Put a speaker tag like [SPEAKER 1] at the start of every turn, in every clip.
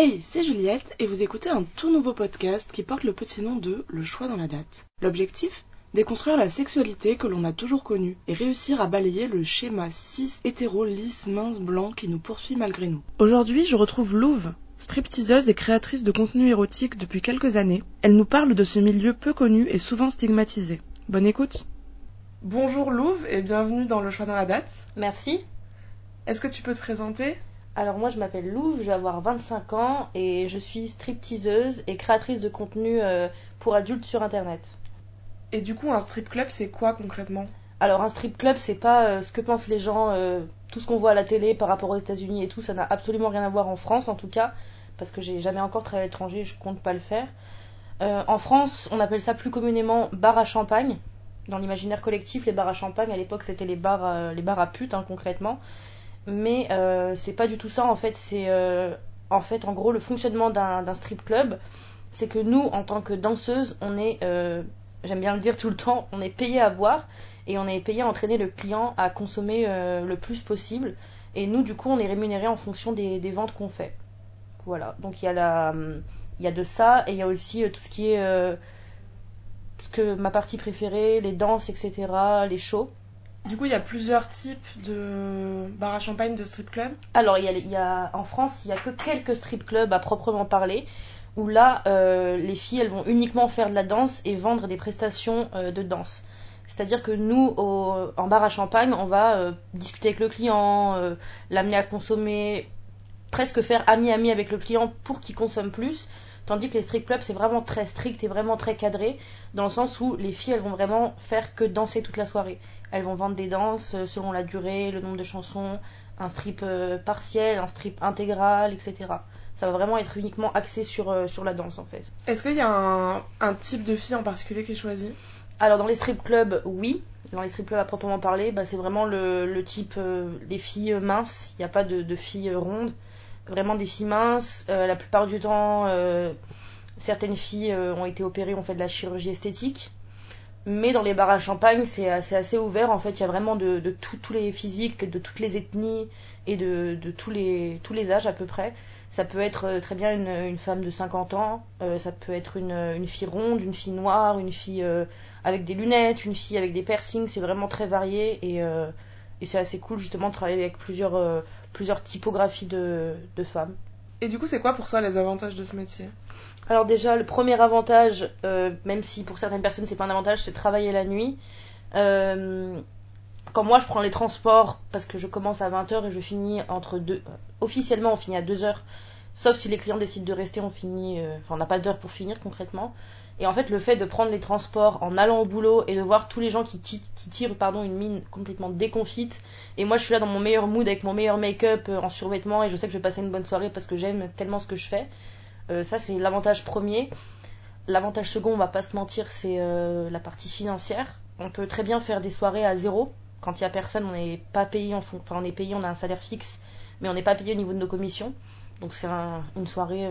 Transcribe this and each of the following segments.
[SPEAKER 1] Hey, c'est Juliette et vous écoutez un tout nouveau podcast qui porte le petit nom de Le choix dans la date. L'objectif? Déconstruire la sexualité que l'on a toujours connue et réussir à balayer le schéma cis hétéro lisse mince blanc qui nous poursuit malgré nous. Aujourd'hui, je retrouve Louve, stripteaseuse et créatrice de contenu érotique depuis quelques années. Elle nous parle de ce milieu peu connu et souvent stigmatisé. Bonne écoute. Bonjour Louve et bienvenue dans Le choix dans la date.
[SPEAKER 2] Merci.
[SPEAKER 1] Est-ce que tu peux te présenter?
[SPEAKER 2] Alors moi je m'appelle Louve, je vais avoir 25 ans et je suis stripteaseuse et créatrice de contenu euh, pour adultes sur internet.
[SPEAKER 1] Et du coup, un strip club, c'est quoi concrètement?
[SPEAKER 2] Alors un strip club, c'est pas euh, ce que pensent les gens, euh, tout ce qu'on voit à la télé par rapport aux États-Unis et tout, ça n'a absolument rien à voir en France en tout cas, parce que j'ai jamais encore travaillé à l'étranger, je compte pas le faire. En France, on appelle ça plus communément bar à champagne. Dans l'imaginaire collectif, les bars à champagne, à l'époque, c'était les bars, à- les bars à putes, hein, concrètement. Mais euh, c'est pas du tout ça, en fait. C'est euh, en fait, en gros, le fonctionnement d'un strip club, c'est que nous, en tant que danseuses, on est, euh, j'aime bien le dire tout le temps, on est payé à boire et on est payé à entraîner le client à consommer le plus possible. Et nous, du coup, on est rémunéré en fonction des, ventes qu'on fait. Voilà. Donc il y a la, de ça et il y a aussi tout ce qui est ce que ma partie préférée, les danses, etc., les shows.
[SPEAKER 1] Du coup, il y a plusieurs types de bar à champagne, de strip club.
[SPEAKER 2] Alors, y a, en France, il y a que quelques strip clubs à proprement parler, où là, euh, les filles, elles vont uniquement faire de la danse et vendre des prestations euh, de danse. C'est-à-dire que nous, en bar à champagne, on va euh, discuter avec le client, l'amener à consommer, presque faire ami-ami avec le client pour qu'il consomme plus. Tandis que les strip clubs, c'est vraiment très strict et vraiment très cadré, dans le sens où les filles, elles vont vraiment faire que danser toute la soirée. Elles vont vendre des danses euh, selon la durée, le nombre de chansons, un strip euh, partiel, un strip intégral, etc. Ça va vraiment être uniquement axé sur, euh, sur la danse en fait.
[SPEAKER 1] Est-ce qu'il y a un, un type de fille en particulier qui est choisi?
[SPEAKER 2] Alors dans les strip clubs, oui. Dans les strip clubs à proprement parler, bah, c'est vraiment le, le type euh, des filles minces. Il n'y a pas de, de filles rondes. Vraiment des filles minces. Euh, la plupart du temps, euh, certaines filles euh, ont été opérées, ont fait de la chirurgie esthétique. Mais dans les bars à champagne, c'est assez, ouvert. En fait, il y a vraiment de, tous les physiques, de toutes les ethnies et de, tous, les, tous les âges à peu près. Ça peut être très bien une, femme de 50 ans, ça peut être une, fille ronde, une fille noire, une fille avec des lunettes, une fille avec des piercings, c'est vraiment très varié et, c'est assez cool justement de travailler avec plusieurs, plusieurs typographies de, de femmes.
[SPEAKER 1] Et du coup, c'est quoi pour toi les avantages de ce métier?
[SPEAKER 2] Alors déjà, le premier avantage, euh, même si pour certaines personnes c'est pas un avantage, c'est travailler la nuit. Euh, quand moi je prends les transports, parce que je commence à 20h et je finis entre deux... Officiellement on finit à 2h, sauf si les clients décident de rester, on finit... euh, Enfin on n'a pas d'heure pour finir concrètement. Et en fait le fait de prendre les transports en allant au boulot et de voir tous les gens qui, ti- qui tirent pardon, une mine complètement déconfite, et moi je suis là dans mon meilleur mood avec mon meilleur make-up euh, en survêtement et je sais que je vais passer une bonne soirée parce que j'aime tellement ce que je fais. Euh, ça, c'est l'avantage premier. L'avantage second, on va pas se mentir, c'est euh, la partie financière. On peut très bien faire des soirées à zéro. Quand il y a personne, on n'est pas payé en fond. Enfin, on est payé, on a un salaire fixe, mais on n'est pas payé au niveau de nos commissions. Donc, c'est un- une soirée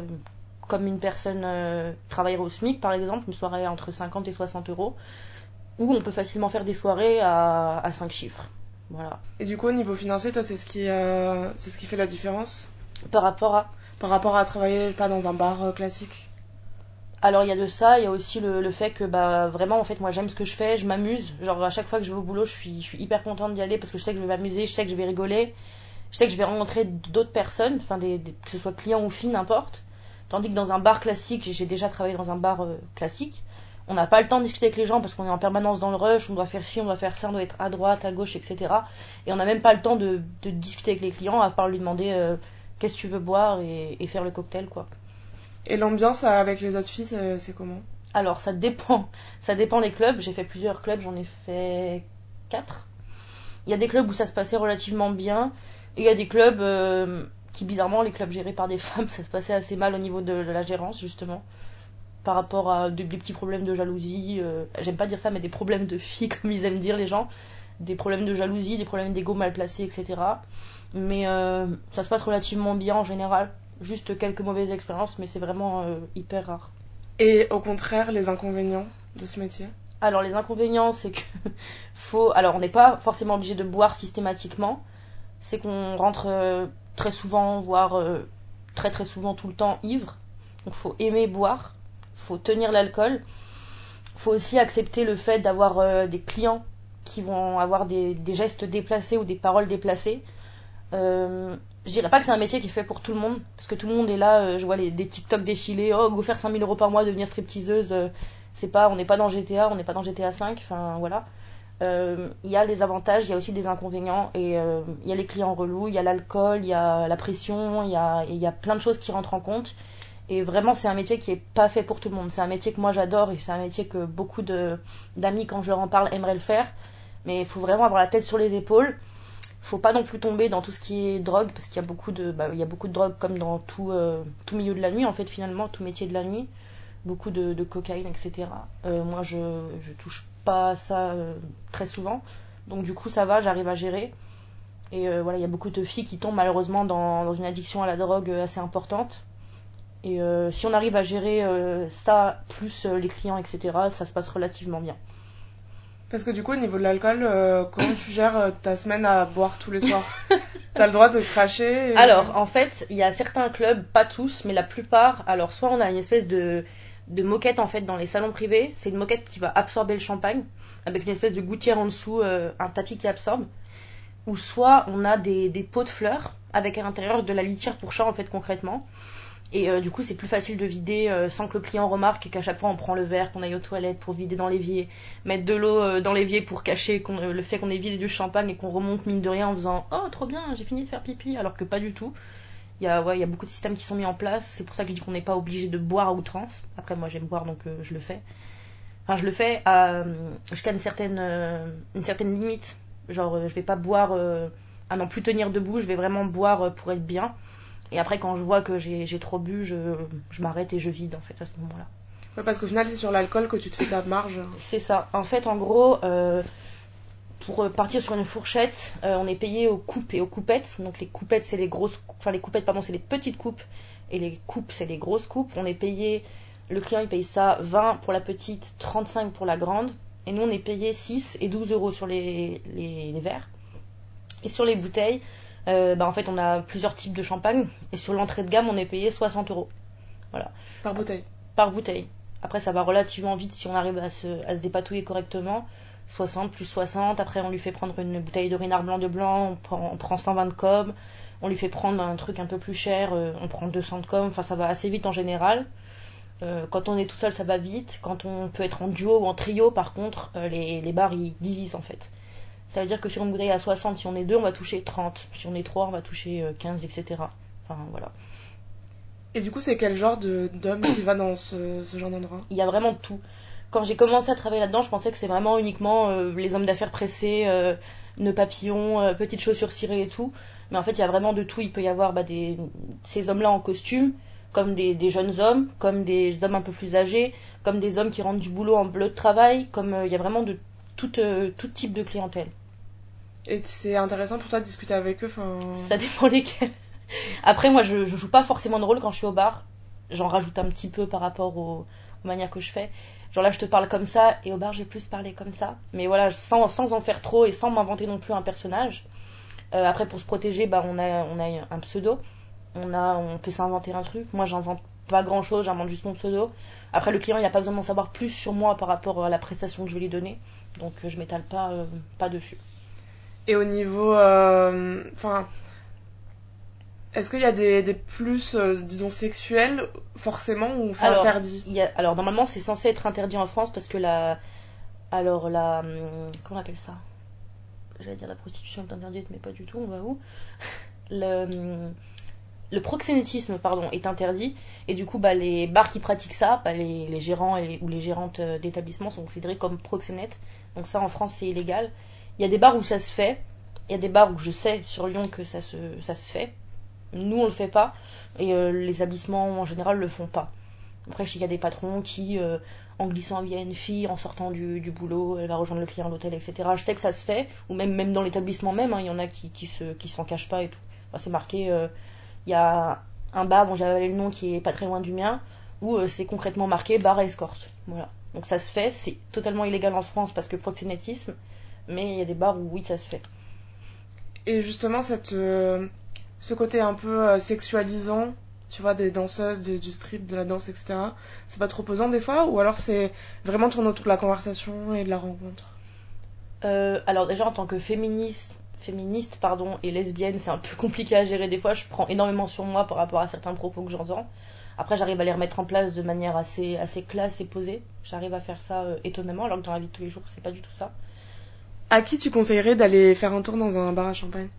[SPEAKER 2] comme une personne euh, au SMIC, par exemple, une soirée entre 50 et 60 euros, où on peut facilement faire des soirées à, à 5 chiffres. Voilà.
[SPEAKER 1] Et du coup, au niveau financier, toi, c'est ce qui, euh, c'est ce qui fait la différence?
[SPEAKER 2] Par rapport à?
[SPEAKER 1] Par rapport à travailler pas dans un bar euh, classique?
[SPEAKER 2] Alors il y a de ça, il y a aussi le, le fait que bah vraiment en fait moi j'aime ce que je fais, je m'amuse. Genre à chaque fois que je vais au boulot, je suis, je suis hyper contente d'y aller parce que je sais que je vais m'amuser, je sais que je vais rigoler, je sais que je vais rencontrer d'autres personnes, enfin des, des- que ce soit clients ou filles, n'importe. Tandis que dans un bar classique, j'ai déjà travaillé dans un bar euh, classique, on n'a pas le temps de discuter avec les gens parce qu'on est en permanence dans le rush, on doit faire ci, on doit faire ça, on doit être à droite, à gauche, etc. Et on n'a même pas le temps de, de discuter avec les clients à part lui demander euh, qu'est-ce que tu veux boire? et, et faire le cocktail quoi.
[SPEAKER 1] Et l'ambiance euh, avec les autres filles, c'est c'est comment?
[SPEAKER 2] Alors ça dépend, ça dépend des clubs. J'ai fait plusieurs clubs, j'en ai fait quatre. Il y a des clubs où ça se passait relativement bien, et il y a des clubs euh, qui bizarrement, les clubs gérés par des femmes, ça se passait assez mal au niveau de, la gérance justement, par rapport à des, des petits problèmes de jalousie. euh, J'aime pas dire ça, mais des problèmes de filles comme ils aiment dire les gens, des problèmes de jalousie, des problèmes d'ego mal placés, etc. Mais euh, ça se passe relativement bien en général. Juste quelques mauvaises expériences, mais c'est vraiment euh, hyper rare.
[SPEAKER 1] Et au contraire, les inconvénients de ce métier?
[SPEAKER 2] Alors les inconvénients, c'est que faut. Alors on n'est pas forcément obligé de boire systématiquement. C'est qu'on rentre très souvent, voire euh, très très souvent tout le temps ivre. Donc faut aimer boire, faut tenir l'alcool. Faut aussi accepter le fait d'avoir euh, des clients qui vont avoir des, gestes déplacés ou des paroles déplacées. Euh, je dirais pas que c'est un métier qui est fait pour tout le monde, parce que tout le monde est là, euh, je vois les, des TikTok défiler, oh, go faire 5000 euros par mois, devenir stripteaseuse, c'est pas, on n'est pas dans GTA, on n'est pas dans GTA 5, enfin voilà. Euh, il y a les avantages, il y a aussi des inconvénients, et il y a les clients relous, il y a l'alcool, il y a la pression, il y a, plein de choses qui rentrent en compte. Et vraiment, c'est un métier qui est pas fait pour tout le monde. C'est un métier que moi j'adore et c'est un métier que beaucoup d'amis, quand je leur en parle, aimeraient le faire. Mais il faut vraiment avoir la tête sur les épaules faut pas non plus tomber dans tout ce qui est drogue parce qu'il y a beaucoup de bah, il y a beaucoup de drogue comme dans tout euh, tout milieu de la nuit en fait finalement tout métier de la nuit beaucoup de, cocaïne etc euh, moi je je touche pas ça euh, très souvent. Donc du coup ça va j'arrive à gérer. Et voilà il y a beaucoup de filles qui tombent malheureusement dans, dans une addiction à la drogue assez importante. Et si on arrive à gérer ça plus les clients etc ça se passe relativement bien.
[SPEAKER 1] Parce que du coup, au niveau de l'alcool, euh, comment tu gères euh, ta semaine à boire tous les soirs? T'as le droit de cracher
[SPEAKER 2] Alors, en fait, il y a certains clubs, pas tous, mais la plupart. Alors, soit on a une espèce de, de moquette en fait dans les salons privés. C'est une moquette qui va absorber le champagne avec une espèce de gouttière en dessous, euh, un tapis qui absorbe. Ou soit on a des, pots de fleurs avec à l'intérieur de la litière pour chat en fait concrètement. Et euh, du coup, c'est plus facile de vider euh, sans que le client remarque et qu'à chaque fois on prend le verre, qu'on aille aux toilettes pour vider dans l'évier, mettre de l'eau dans l'évier pour cacher le fait qu'on ait vidé du champagne et qu'on remonte mine de rien en faisant Oh, trop bien, j'ai fini de faire pipi, alors que pas du tout. Il y, a, ouais, il y a beaucoup de systèmes qui sont mis en place, c'est pour ça que je dis qu'on n'est pas obligé de boire à outrance. Après, moi j'aime boire donc je le fais. Enfin, je le fais jusqu'à une certaine, une certaine limite. Genre, je vais pas boire à n'en plus tenir debout, je vais vraiment boire pour être bien. Et après, quand je vois que j'ai trop bu, je, je m'arrête et je vide en fait à ce moment-là.
[SPEAKER 1] Ouais, parce qu'au final, c'est sur l'alcool que tu te fais ta marge.
[SPEAKER 2] C'est ça. En fait, en gros, euh, pour partir sur une fourchette, euh, on est payé aux coupes et aux coupettes. Donc les coupettes, c'est les grosses, enfin les coupettes, pardon, c'est les petites coupes et les coupes, c'est les grosses coupes. On est payé, le client il paye ça 20 pour la petite, 35 pour la grande. Et nous, on est payé 6 et 12 euros sur les, les, les verres. Et sur les bouteilles, euh, bah, en fait, on a plusieurs types de champagne. Et sur l'entrée de gamme, on est payé 60 euros. Voilà.
[SPEAKER 1] Par bouteille
[SPEAKER 2] Par bouteille. Après, ça va relativement vite si on arrive à se, à se dépatouiller correctement. 60 plus 60. Après, on lui fait prendre une bouteille de Renard blanc de blanc. On prend, on prend 120 de com. On lui fait prendre un truc un peu plus cher. Euh, on prend 200 de com. Enfin, ça va assez vite en général. Euh, quand on est tout seul, ça va vite. Quand on peut être en duo ou en trio, par contre, les, les bars ils divisent en fait. Ça veut dire que sur une bouteille à 60, si on est deux, on va toucher 30. Si on est trois, on va toucher 15, euh, etc. Enfin, voilà.
[SPEAKER 1] Et du coup, c'est quel genre d'homme qui va dans ce, genre d'endroit?
[SPEAKER 2] Il y a vraiment tout. Quand j'ai commencé à travailler là-dedans, je pensais que c'est vraiment uniquement euh, les hommes d'affaires pressés, euh, nœuds papillons, euh, petites chaussures cirées et tout. Mais en fait, il y a vraiment de tout. Il peut y avoir bah, des... ces hommes-là en costume, comme des, des, jeunes hommes, comme des hommes un peu plus âgés, comme des hommes qui rentrent du boulot en bleu de travail, comme il y a vraiment de tout, euh, tout type de clientèle.
[SPEAKER 1] Et c'est intéressant pour toi de discuter avec eux
[SPEAKER 2] Ça dépend lesquels. Après, moi, je, je joue pas forcément de rôle quand je suis au bar. J'en rajoute un petit peu par rapport aux, manières que je fais. Là, je te parle comme ça, et au bar, j'ai plus parlé comme ça. Mais voilà, sans, sans en faire trop et sans m'inventer non plus un personnage. Euh, après, pour se protéger, bah, on, a, on a un pseudo. On, a, on peut s'inventer un truc. Moi, j'invente pas grand chose, j'invente juste mon pseudo. Après, le client, il n'a pas besoin d'en savoir plus sur moi par rapport à la prestation que je vais lui donner donc euh, je m'étale pas, euh, pas dessus.
[SPEAKER 1] Et au niveau. Enfin. Est-ce qu'il y a des, des plus, disons, sexuels, forcément, ou c'est interdit
[SPEAKER 2] y a, Alors, normalement, c'est censé être interdit en France parce que la. Alors, la. Hum, comment on appelle ça? J'allais dire la prostitution est interdite, mais pas du tout, on va où? Le hum, le proxénétisme pardon, est interdit et du coup bah, les bars qui pratiquent ça, bah, les, gérants ou les gérantes euh, d'établissements sont considérés comme proxénètes. Donc ça en France c'est illégal. Il y a des bars où ça se fait, il y a des bars où je sais sur Lyon que ça se, ça se fait. Nous on le fait pas et euh, les établissements en général le font pas. Après je sais qu'il y a des patrons qui euh, en glissant via une fille, en sortant du, boulot, elle va rejoindre le client à l'hôtel, etc. Je sais que ça se fait, ou même, même dans l'établissement même, hein, il y en a qui, qui, se, qui s'en cachent pas et tout. c'est marqué il y a un bar dont j'avais le nom qui est pas très loin du mien, où euh, c'est concrètement marqué bar escorte. Voilà. Donc ça se fait, c'est totalement illégal en France parce que proxénétisme, mais il y a des bars où oui, ça se fait.
[SPEAKER 1] Et justement, cette, euh, ce côté un peu euh, sexualisant tu vois, des danseuses, du strip, de la danse, etc. C'est pas trop pesant des fois Ou alors c'est vraiment tourné autour de la conversation et de la rencontre?
[SPEAKER 2] Euh, Alors déjà en tant que féministe, féministe pardon, et lesbienne, c'est un peu compliqué à gérer des fois. Je prends énormément sur moi par rapport à certains propos que j'entends. Après, j'arrive à les remettre en place de manière assez, assez classe et posée. J'arrive à faire ça euh, étonnamment, alors que dans la vie de tous les jours, c'est pas du tout ça.
[SPEAKER 1] À qui tu conseillerais d'aller faire un tour dans un bar à champagne?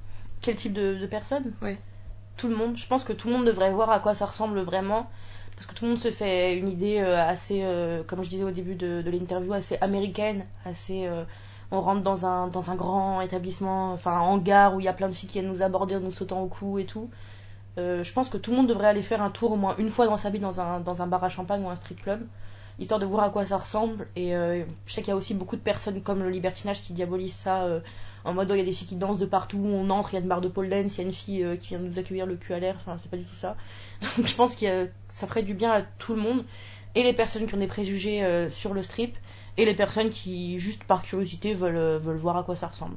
[SPEAKER 2] Quel type de, de personne
[SPEAKER 1] Oui
[SPEAKER 2] tout le monde. Je pense que tout le monde devrait voir à quoi ça ressemble vraiment. Parce que tout le monde se fait une idée euh, assez, euh, comme je disais au début de, l'interview, assez américaine, assez. Euh, on rentre dans un, dans un grand établissement, enfin un hangar où il y a plein de filles qui viennent nous aborder en nous sautant au cou et tout. je pense que tout le monde devrait aller faire un tour au moins une fois dans sa vie dans un, dans un bar à champagne ou un strip club, histoire de voir à quoi ça ressemble. Et je sais qu'il y a aussi beaucoup de personnes comme le libertinage qui diabolisent ça en mode oh, il y a des filles qui dansent de partout, on entre, il y a une barre de pole dance, il y a une fille euh, qui vient nous accueillir le cul à l'air, enfin c'est pas du tout ça. Donc je pense que ça ferait du bien à tout le monde, et les personnes qui ont des préjugés euh, sur le strip, et les personnes qui juste par curiosité veulent, euh, veulent voir à quoi ça ressemble.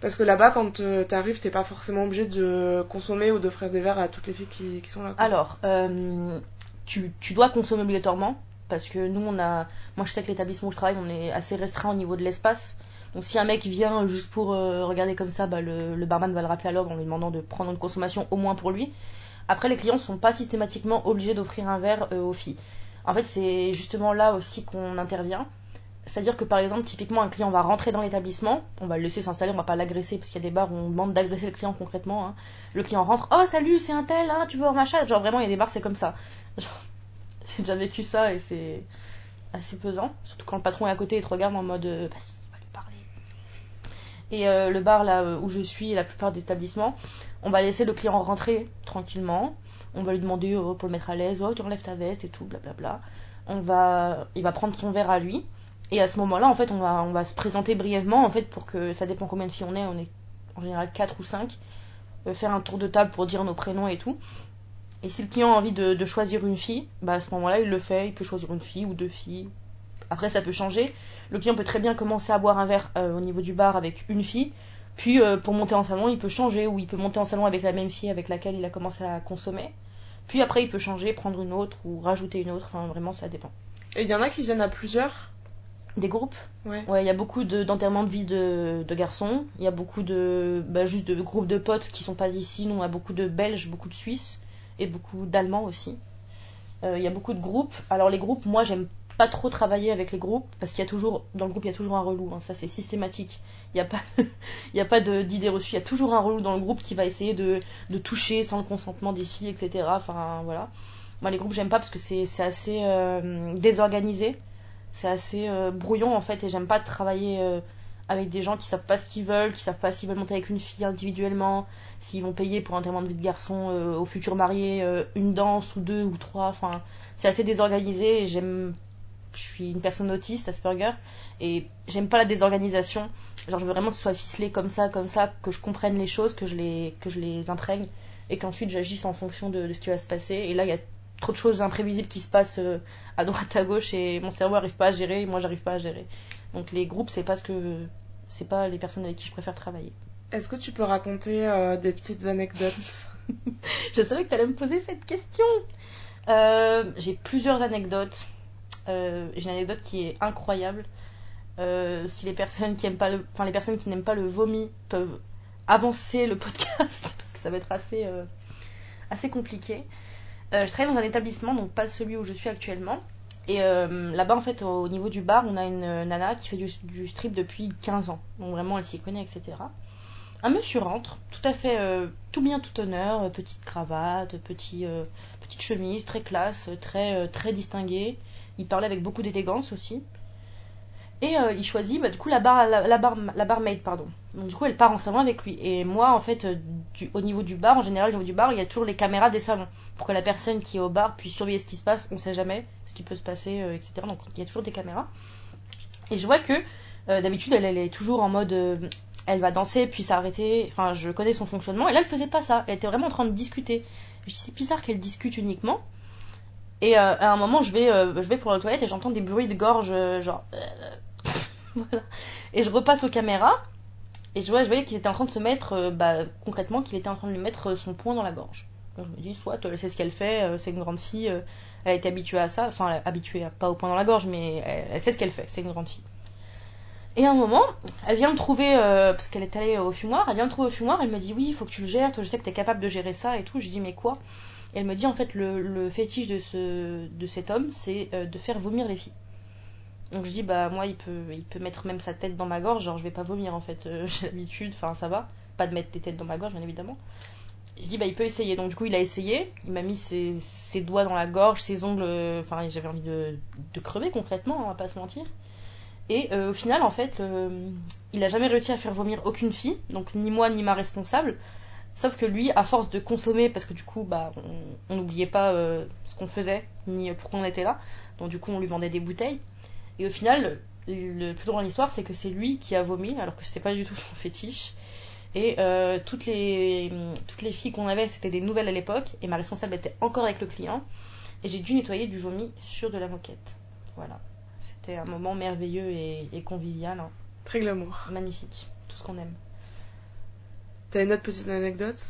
[SPEAKER 1] Parce que là-bas, quand t'arrives, t'es pas forcément obligé de consommer ou d'offrir des verres à toutes les filles qui, sont là.
[SPEAKER 2] Alors, tu, tu dois consommer obligatoirement, parce que nous, on a. Moi, je sais que l'établissement où je travaille, on est assez restreint au niveau de l'espace. Donc si un mec vient juste pour euh, regarder comme ça, bah, le, barman va le rappeler à l'ordre en lui demandant de prendre une consommation au moins pour lui. Après, les clients ne sont pas systématiquement obligés d'offrir un verre euh, aux filles. En fait, c'est justement là aussi qu'on intervient. C'est-à-dire que par exemple, typiquement, un client va rentrer dans l'établissement, on va le laisser s'installer, on va pas l'agresser parce qu'il y a des bars où on demande d'agresser le client concrètement. Hein. Le client rentre, oh salut, c'est un tel, hein, tu veux un machin Genre vraiment, il y a des bars, c'est comme ça. J'ai déjà vécu ça et c'est assez pesant. Surtout quand le patron est à côté et te regarde en mode, euh, et euh, le bar là euh, où je suis, la plupart des établissements, on va laisser le client rentrer tranquillement. On va lui demander oh, pour le mettre à l'aise, oh, tu enlèves ta veste et tout, blablabla. On va, il va prendre son verre à lui. Et à ce moment-là, en fait, on va, on va se présenter brièvement, en fait, pour que ça dépend combien de filles on est. On est en général 4 ou 5. Euh, faire un tour de table pour dire nos prénoms et tout. Et si le client a envie de, de choisir une fille, bah à ce moment-là, il le fait. Il peut choisir une fille ou deux filles. Après, ça peut changer. Le client peut très bien commencer à boire un verre euh, au niveau du bar avec une fille. Puis euh, pour monter en salon, il peut changer ou il peut monter en salon avec la même fille avec laquelle il a commencé à consommer. Puis après, il peut changer, prendre une autre ou rajouter une autre. Enfin, vraiment, ça dépend.
[SPEAKER 1] Et il y en a qui viennent à plusieurs?
[SPEAKER 2] Des groupes?
[SPEAKER 1] Ouais.
[SPEAKER 2] Ouais, il y a beaucoup d'enterrements de, vie de, garçons. Il y a beaucoup de. Bah, juste de groupes de potes qui sont pas d'ici. Nous, on a beaucoup de Belges, beaucoup de Suisses et beaucoup d'Allemands aussi. Euh, il y a beaucoup de groupes. Alors, les groupes, moi, j'aime pas trop travailler avec les groupes parce qu'il y a toujours dans le groupe il y a toujours un relou hein, ça c'est systématique. Il n'y a pas il y a pas d'idée reçue il y a toujours un relou dans le groupe qui va essayer de, de toucher sans le consentement des filles etc enfin voilà. Moi les groupes j'aime pas parce que c'est assez euh, désorganisé. C'est assez euh, brouillon en fait et j'aime pas travailler avec des gens qui savent pas ce qu'ils veulent qui savent pas s'ils veulent monter avec une fille individuellement s'ils vont payer pour un témoin de vie de garçon au futur marié une danse ou deux ou trois enfin c'est assez désorganisé et j'aime je suis une personne autiste, Asperger, et j'aime pas la désorganisation. Genre, je veux vraiment que ce soit ficelé comme ça, comme ça, que je comprenne les choses, que je les, que je les imprègne, et qu'ensuite j'agisse en fonction de, ce qui va se passer. Et là, il y a trop de choses imprévisibles qui se passent euh, à droite, à gauche, et mon cerveau arrive pas à gérer, et moi j'arrive pas à gérer. Donc les groupes, c'est pas ce que, c'est pas les personnes avec qui je préfère travailler.
[SPEAKER 1] Est-ce que tu peux raconter euh, des petites anecdotes?
[SPEAKER 2] Je savais que tu allais me poser cette question. Euh, j'ai plusieurs anecdotes. Euh, j'ai une anecdote qui est incroyable. Si les personnes qui aiment pas le, enfin les personnes qui n'aiment pas le vomi peuvent avancer le podcast parce que ça va être assez assez compliqué. je travaille dans un établissement, donc pas celui où je suis actuellement. Et là-bas, en fait, au, niveau du bar, on a une nana qui fait du, strip depuis 15 ans. Donc vraiment, elle s'y connaît, etc. Un monsieur rentre, tout à fait, tout bien, tout honneur, petite cravate, petit, petite chemise, très classe, très, très distingué il parlait avec beaucoup d'élégance aussi. Et euh, il choisit, bah, du coup, la, bar, la, bar, la barmaid, pardon. Donc, du coup, elle part en salon avec lui. Et moi, en fait, euh, au niveau du bar, en général, au niveau du bar, il y a toujours les caméras des salons. Pour que la personne qui est au bar puisse surveiller ce qui se passe. On sait jamais ce qui peut se passer, euh, etc. Donc, il y a toujours des caméras. Et je vois que, d'habitude, elle, est toujours en mode. elle va danser, puis s'arrêter. Enfin, je connais son fonctionnement. Et là, elle faisait pas ça. Elle était vraiment en train de discuter. Je dis, c'est bizarre qu'elle discute uniquement. Et à un moment, je vais, je vais pour la toilette et j'entends des bruits de gorge, genre. Et je repasse aux caméras. Et je, vois, je voyais qu'il était en train de se mettre, bah, concrètement, qu'il était en train de lui mettre son poing dans la gorge. Je me dis, soit elle sait ce qu'elle fait, euh, c'est une grande fille, euh, elle a été habituée à ça, enfin habituée, à, pas au point dans la gorge, mais elle, sait ce qu'elle fait, c'est une grande fille. Et à un moment, elle vient me trouver, euh, parce qu'elle est allée au fumoir, elle vient me trouver au fumoir, elle me dit oui, il faut que tu le gères, toi je sais que tu es capable de gérer ça et tout. Je dis mais quoi? Et elle me dit en fait le, fétiche de, ce, de cet homme, c'est euh, de faire vomir les filles. Donc je dis bah moi il peut, il peut mettre même sa tête dans ma gorge, genre je vais pas vomir en fait, euh, j'ai l'habitude, enfin ça va, pas de mettre des têtes dans ma gorge bien évidemment. Je dis bah il peut essayer, donc du coup il a essayé, il m'a mis ses, ses doigts dans la gorge, ses ongles, euh, enfin j'avais envie de, de crever concrètement, on va pas se mentir. Et euh, au final, en fait, il a jamais réussi à faire vomir aucune fille, donc ni moi ni ma responsable. Sauf que lui, à force de consommer, parce que du coup, bah, on n'oubliait pas ce qu'on faisait, ni pourquoi on était là, donc du coup, on lui vendait des bouteilles. Et au final, le plus drôle dans l'histoire, c'est que c'est lui qui a vomi, alors que c'était pas du tout son fétiche. Et euh, toutes, les, toutes les filles qu'on avait, c'était des nouvelles à l'époque, et ma responsable était encore avec le client. Et j'ai dû nettoyer du vomi sur de la moquette. Voilà. C'était un moment merveilleux et, et convivial. hein.
[SPEAKER 1] Très glamour.
[SPEAKER 2] Magnifique. Tout ce qu'on aime.
[SPEAKER 1] T'as une autre petite anecdote?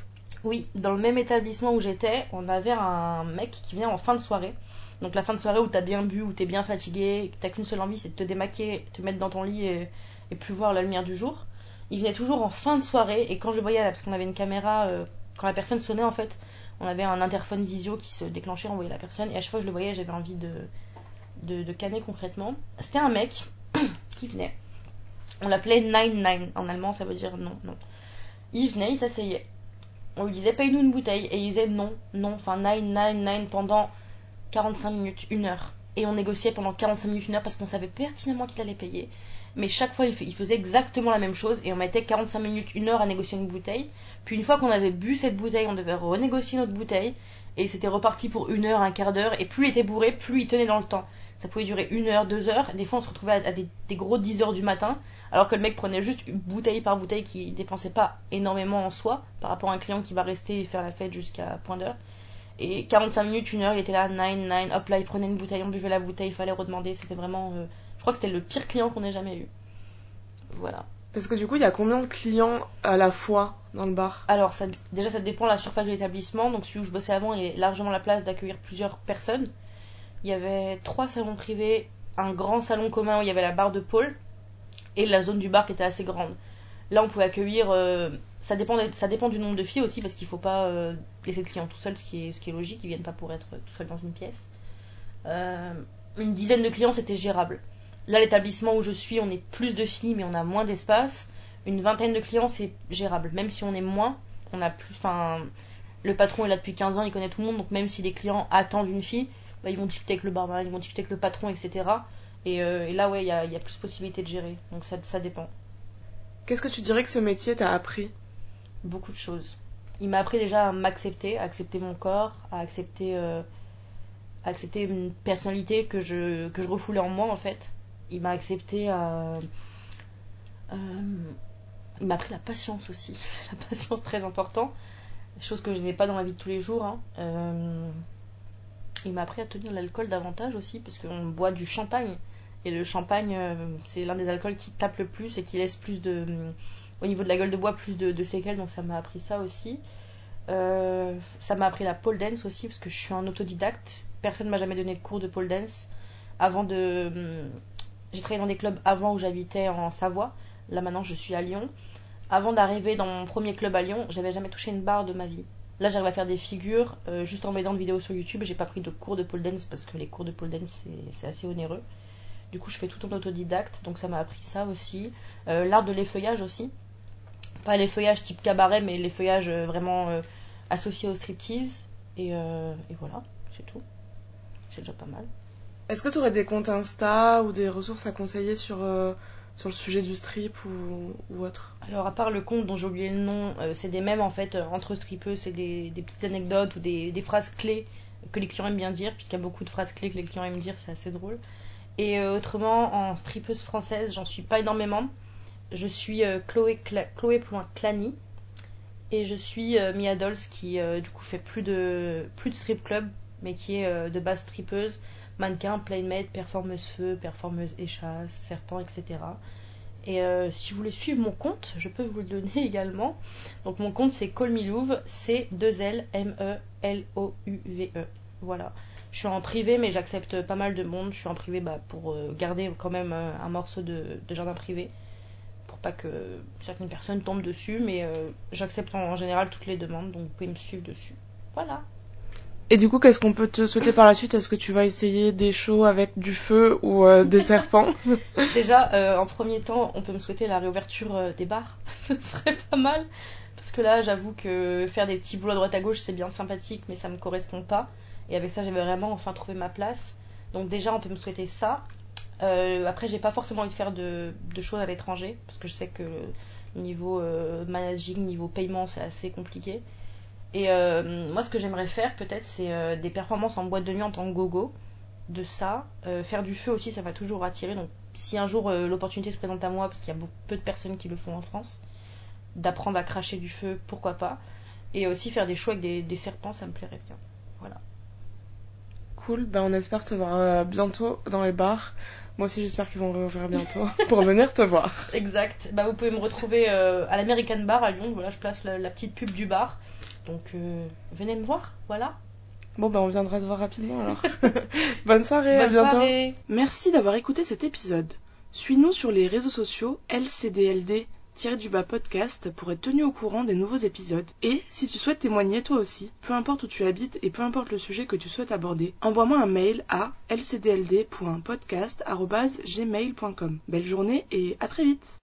[SPEAKER 2] Oui, dans le même établissement où j'étais, on avait un mec qui venait en fin de soirée. Donc la fin de soirée où t'as bien bu, où t'es bien fatigué, t'as qu'une seule envie, c'est de te démaquiller, te mettre dans ton lit et, plus voir la lumière du jour. Il venait toujours en fin de soirée et quand je le voyais, parce qu'on avait une caméra, euh, quand la personne sonnait en fait, on avait un interphone visio qui se déclenchait, on voyait la personne et à chaque fois que je le voyais, j'avais envie de, de, canner concrètement. C'était un mec qui venait. On l'appelait Nine Nine. En allemand, ça veut dire non, non. Il venait, il s'asseyait. On lui disait paye-nous une bouteille et il disait non, non, enfin nine, nine, nine pendant 45 minutes, une heure. Et on négociait pendant 45 minutes, une heure parce qu'on savait pertinemment qu'il allait payer. Mais chaque fois, il faisait exactement la même chose et on mettait 45 minutes, une heure à négocier une bouteille. Puis une fois qu'on avait bu cette bouteille, on devait renégocier notre bouteille. Et c'était reparti pour une heure, un quart d'heure. Et plus il était bourré, plus il tenait dans le temps. Ça pouvait durer une heure, deux heures. Des fois, on se retrouvait à, des gros 10 heures du matin. Alors que le mec prenait juste une bouteille par bouteille qui dépensait pas énormément en soi par rapport à un client qui va rester et faire la fête jusqu'à point d'heure. Et 45 minutes, une heure, il était là, 9, 9, hop là, il prenait une bouteille, on buvait la bouteille, il fallait redemander. C'était vraiment. euh, je crois que c'était le pire client qu'on ait jamais eu. Voilà.
[SPEAKER 1] Parce que du coup, il y a combien de clients à la fois dans le bar?
[SPEAKER 2] Alors, ça, déjà, ça dépend de la surface de l'établissement. Donc, celui où je bossais avant, il y avait largement la place d'accueillir plusieurs personnes. Il y avait trois salons privés, un grand salon commun où il y avait la barre de pôle et la zone du bar qui était assez grande. Là, on pouvait accueillir. euh, ça, dépend ça dépend du nombre de filles aussi parce qu'il faut pas euh, laisser le client tout seul, ce qui est, logique. Ils viennent pas pour être tout seul dans une pièce. Euh, une dizaine de clients, c'était gérable. Là, l'établissement où je suis, on est plus de filles, mais on a moins d'espace. Une vingtaine de clients, c'est gérable. Même si on est moins, on a plus. Enfin, le patron est là depuis 15 ans, il connaît tout le monde, donc même si les clients attendent une fille, bah, ils vont discuter avec le barman, ils vont discuter avec le patron, etc. Et, euh, et là, ouais, il y a, y a plus possibilité de gérer. Donc ça, ça dépend.
[SPEAKER 1] Qu'est-ce que tu dirais que ce métier t'a appris?
[SPEAKER 2] Beaucoup de choses. Il m'a appris déjà à m'accepter, à accepter mon corps, à accepter, euh, accepter une personnalité que je, que je refoulais en moi, en fait. Il m'a accepté à. euh, il m'a appris la patience aussi. La patience, très important. Chose que je n'ai pas dans la vie de tous les jours. hein. Euh, il m'a appris à tenir l'alcool davantage aussi, parce qu'on boit du champagne. Et le champagne, euh, c'est l'un des alcools qui tape le plus et qui laisse plus de. Au niveau de la gueule de bois, plus de, séquelles, donc ça m'a appris ça aussi. Euh, ça m'a appris la pole dance aussi, parce que je suis un autodidacte. Personne ne m'a jamais donné de cours de pole dance. Avant de. hum, J'ai travaillé dans des clubs avant où j'habitais en Savoie. Là maintenant, je suis à Lyon. Avant d'arriver dans mon premier club à Lyon, j'avais jamais touché une barre de ma vie. Là, j'arrive à faire des figures euh, juste en mettant de vidéos sur YouTube. J'ai pas pris de cours de pole dance parce que les cours de pole dance c'est assez onéreux. Du coup, je fais tout en autodidacte, donc ça m'a appris ça aussi. Euh, L'art de l'effeuillage aussi. Pas l'effeuillage type cabaret, mais l'effeuillage euh, vraiment euh, associé au striptease. Et, euh, et voilà, c'est tout. C'est déjà pas mal.
[SPEAKER 1] Est-ce que tu aurais des comptes Insta ou des ressources à conseiller sur, euh, sur le sujet du strip ou, ou autre?
[SPEAKER 2] Alors, à part le compte dont j'ai oublié le nom, c'est des mèmes en fait entre stripeux, c'est des, des petites anecdotes ou des, des phrases clés que les clients aiment bien dire, puisqu'il y a beaucoup de phrases clés que les clients aiment dire, c'est assez drôle. Et autrement, en stripeuse française, j'en suis pas énormément. Je suis euh, Chloé, Cla- Chloé.clany et je suis euh, Mia Dolls qui euh, du coup fait plus de, plus de strip club, mais qui est de base stripeuse, mannequin, playmate, performeuse feu, performeuse échasse, serpent, etc. Et si vous voulez suivre mon compte, je peux vous le donner également. Donc mon compte c'est Colmilouve, c'est 2 L M E L O U V E. Voilà. Je suis en privé mais j'accepte pas mal de monde. Je suis en privé bah, pour garder quand même un morceau de, jardin privé. Pour pas que certaines personnes tombent dessus. Mais j'accepte en, en général toutes les demandes. Donc vous pouvez me suivre dessus. Voilà.
[SPEAKER 1] Et du coup, qu'est-ce qu'on peut te souhaiter par la suite? Est-ce que tu vas essayer des shows avec du feu ou euh, des serpents?
[SPEAKER 2] Déjà, euh, en premier temps, on peut me souhaiter la réouverture euh, des bars. Ce serait pas mal. Parce que là, j'avoue que faire des petits boulots à droite à gauche, c'est bien sympathique, mais ça me correspond pas. Et avec ça, j'avais vraiment enfin trouvé ma place. Donc déjà, on peut me souhaiter ça. Après, j'ai pas forcément envie de faire de, choses à l'étranger, parce que je sais que niveau managing, niveau paiement, c'est assez compliqué. Et euh, moi, ce que j'aimerais faire, peut-être, c'est euh, des performances en boîte de nuit en tant que gogo. De ça. Euh, faire du feu aussi, ça m'a toujours attiré. Donc, si un jour l'opportunité se présente à moi, parce qu'il y a peu de personnes qui le font en France, d'apprendre à cracher du feu, pourquoi pas. Et aussi faire des shows avec des, serpents, ça me plairait bien. Voilà.
[SPEAKER 1] Cool, ben on espère te voir bientôt dans les bars. Moi aussi, j'espère qu'ils vont réouvrir bientôt pour venir te voir.
[SPEAKER 2] Exact. Bah, vous pouvez me retrouver à l'American Bar à Lyon. Voilà, je place la petite pub du bar. Donc euh, venez me voir, voilà.
[SPEAKER 1] Bon ben on viendra se voir rapidement alors. Bonne soirée, à bientôt. Merci d'avoir écouté cet épisode. Suis-nous sur les réseaux sociaux LCDLD du bas podcast pour être tenu au courant des nouveaux épisodes. Et si tu souhaites témoigner toi aussi, peu importe où tu habites et peu importe le sujet que tu souhaites aborder, envoie-moi un mail à lcdld.podcast.gmail.com. Belle journée et à très vite